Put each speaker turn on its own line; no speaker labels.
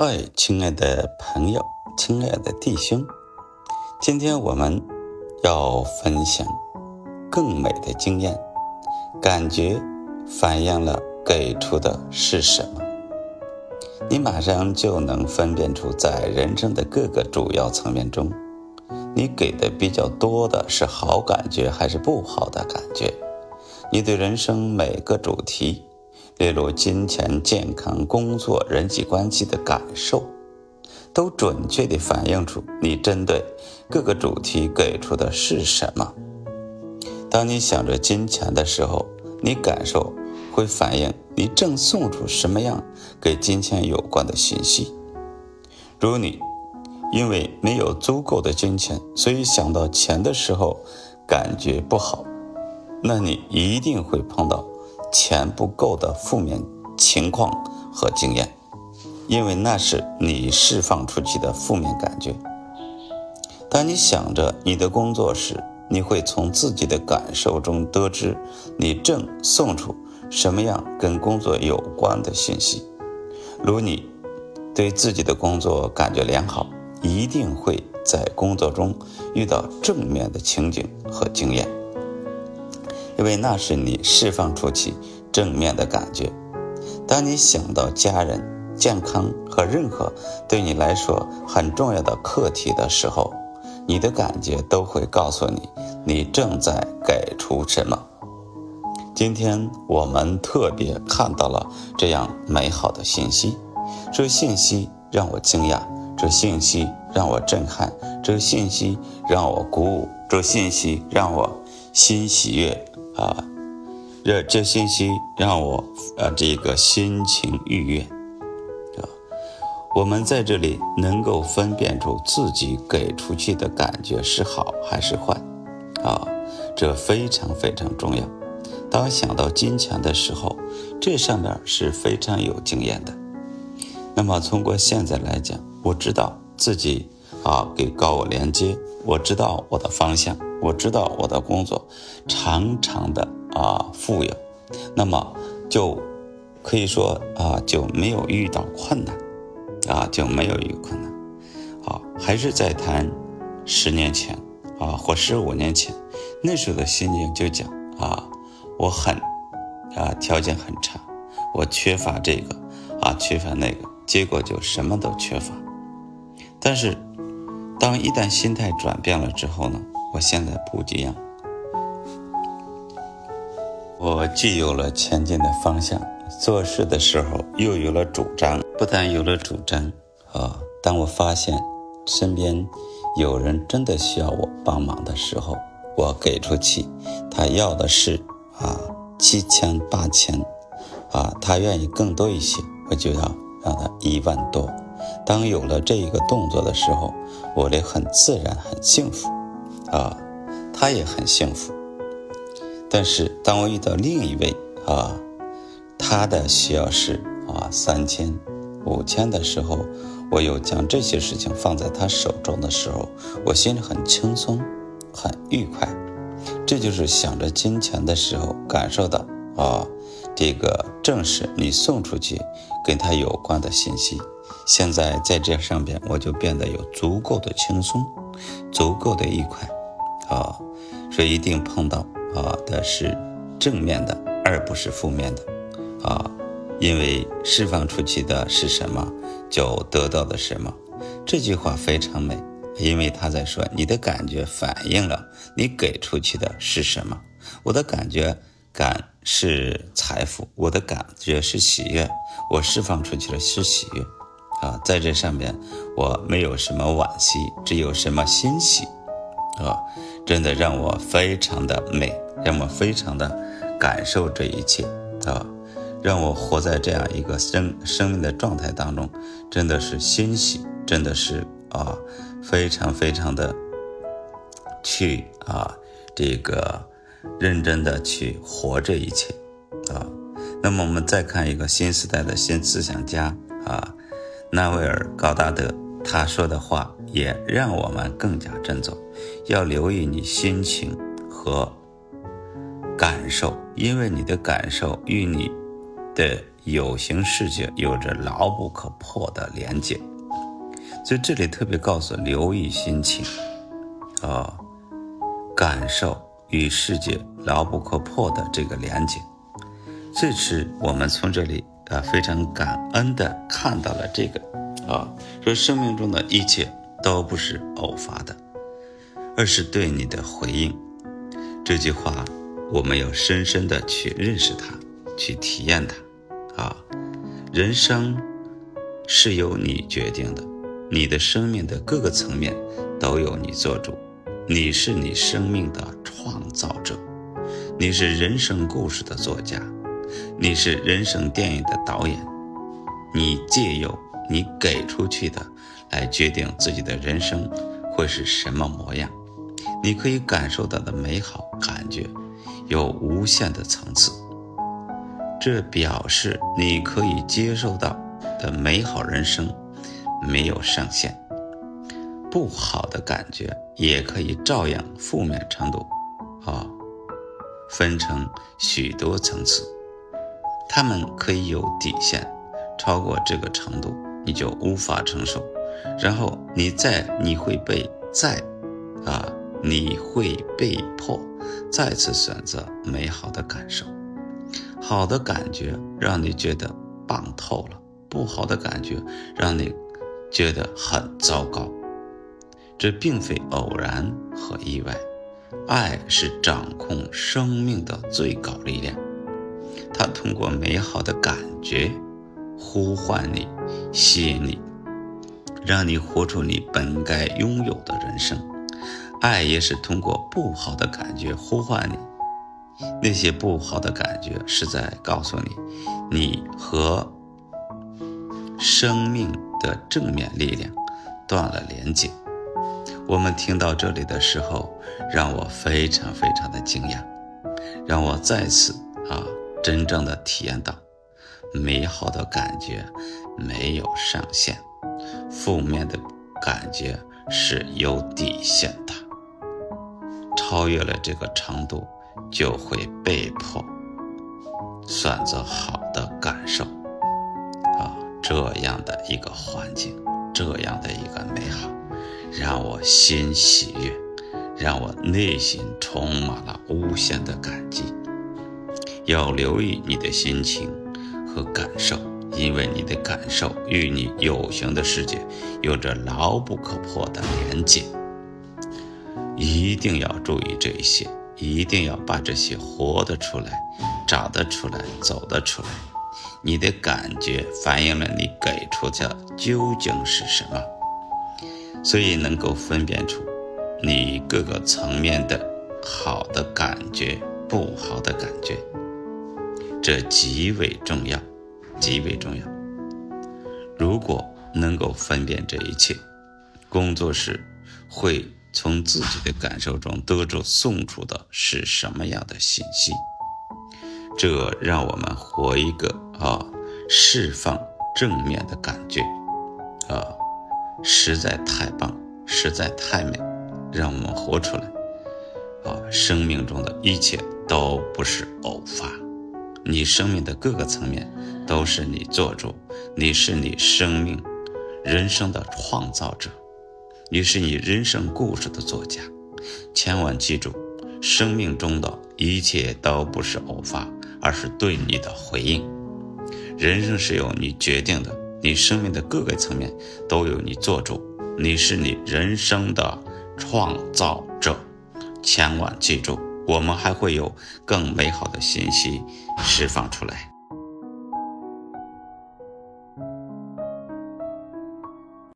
哎，亲爱的朋友，亲爱的弟兄，今天我们要分享更美的经验。感觉反映了给出的是什么？你马上就能分辨出，在人生的各个主要层面中，你给的比较多的是好感觉还是不好的感觉？你对人生每个主题。例如金钱、健康、工作、人际关系的感受，都准确地反映出你针对各个主题给出的是什么。当你想着金钱的时候，你感受会反映你正送出什么样跟金钱有关的信息。如你因为没有足够的金钱，所以想到钱的时候感觉不好，那你一定会碰到。钱不够的负面情况和经验，因为那是你释放出去的负面感觉。当你想着你的工作时，你会从自己的感受中得知你正送出什么样跟工作有关的信息。如你对自己的工作感觉良好，一定会在工作中遇到正面的情景和经验。因为那是你释放出去正面的感觉。当你想到家人、健康和任何对你来说很重要的课题的时候，你的感觉都会告诉你，你正在给出什么。今天我们特别看到了这样美好的信息，这信息让我惊讶，这信息让我震撼，这信息让我鼓舞，这信息让我心喜悦。啊，这这信息让我啊，这个心情愉悦，啊，我们在这里能够分辨出自己给出去的感觉是好还是坏，啊，这非常非常重要。当想到金钱的时候，这上面是非常有经验的。那么通过现在来讲，我知道自己啊，给高我连接，我知道我的方向。我知道我的工作常常的啊富有，那么就可以说啊就没有遇到困难，啊就没有遇困难，好还是在谈十年前啊或十五年前那时候的心情就讲啊我很啊条件很差，我缺乏这个啊缺乏那个，结果就什么都缺乏。但是当一旦心态转变了之后呢？我现在不一样，我既有了前进的方向，做事的时候又有了主张。不但有了主张，啊，当我发现身边有人真的需要我帮忙的时候，我给出去，他要的是啊七千八千，啊，他愿意更多一些，我就要让他一万多。当有了这一个动作的时候，我的很自然，很幸福。啊，他也很幸福。但是当我遇到另一位啊，他的需要是啊三千、五千的时候，我又将这些事情放在他手中的时候，我心里很轻松，很愉快。这就是想着金钱的时候感受到啊，这个正是你送出去跟他有关的信息。现在在这上边，我就变得有足够的轻松，足够的愉快。啊，所以一定碰到啊的是正面的，而不是负面的，啊，因为释放出去的是什么，就得到的什么。这句话非常美，因为他在说你的感觉反映了你给出去的是什么。我的感觉感是财富，我的感觉是喜悦，我释放出去的是喜悦。啊，在这上面我没有什么惋惜，只有什么欣喜，啊。真的让我非常的美，让我非常的感受这一切啊，让我活在这样一个生生命的状态当中，真的是欣喜，真的是啊，非常非常的去啊，这个认真的去活这一切啊。那么我们再看一个新时代的新思想家啊，纳维尔高达德。他说的话也让我们更加振作，要留意你心情和感受，因为你的感受与你的有形世界有着牢不可破的连接。所以这里特别告诉留意心情，啊，感受与世界牢不可破的这个连接。这是我们从这里啊非常感恩的看到了这个啊，说生命中的一切都不是偶发的，而是对你的回应。这句话我们要深深的去认识它，去体验它。啊，人生是由你决定的。你的生命的各个层面都有你做主，你是你生命的创造者，你是人生故事的作家，你是人生电影的导演，你借由你给出去的来决定自己的人生会是什么模样。你可以感受到的美好感觉有无限的层次，这表示你可以接受到的美好人生。没有上限，不好的感觉也可以照样负面程度，啊，分成许多层次，他们可以有底线，超过这个程度你就无法承受，然后你再你会被再，啊，你会被迫再次选择美好的感受，好的感觉让你觉得棒透了，不好的感觉让你。觉得很糟糕，这并非偶然和意外。爱是掌控生命的最高力量，它通过美好的感觉呼唤你、吸引你，让你活出你本该拥有的人生。爱也是通过不好的感觉呼唤你，那些不好的感觉是在告诉你，你和生命。的正面力量断了连接。我们听到这里的时候，让我非常非常的惊讶，让我再次啊真正的体验到，美好的感觉没有上限，负面的感觉是有底线的，超越了这个程度，就会被迫选择好的感受。啊这样的一个环境，这样的一个美好，让我心喜悦，让我内心充满了无限的感激。要留意你的心情和感受，因为你的感受与你有形的世界有着牢不可破的连接。一定要注意这一些，一定要把这些活得出来，找得出来，走得出来。你的感觉反映了你给出的究竟是什么，所以能够分辨出你各个层面的好的感觉、不好的感觉，这极为重要，极为重要。如果能够分辨这一切，工作时会从自己的感受中得出送出的是什么样的信息。这让我们活一个啊，释放正面的感觉，啊，实在太棒，实在太美，让我们活出来，啊，生命中的一切都不是偶发，你生命的各个层面都是你做主，你是你生命人生的创造者，你是你人生故事的作家，千万记住，生命中的一切都不是偶发。而是对你的回应。人生是由你决定的，你生命的各个层面都由你做主，你是你人生的创造者。千万记住，我们还会有更美好的信息释放出来。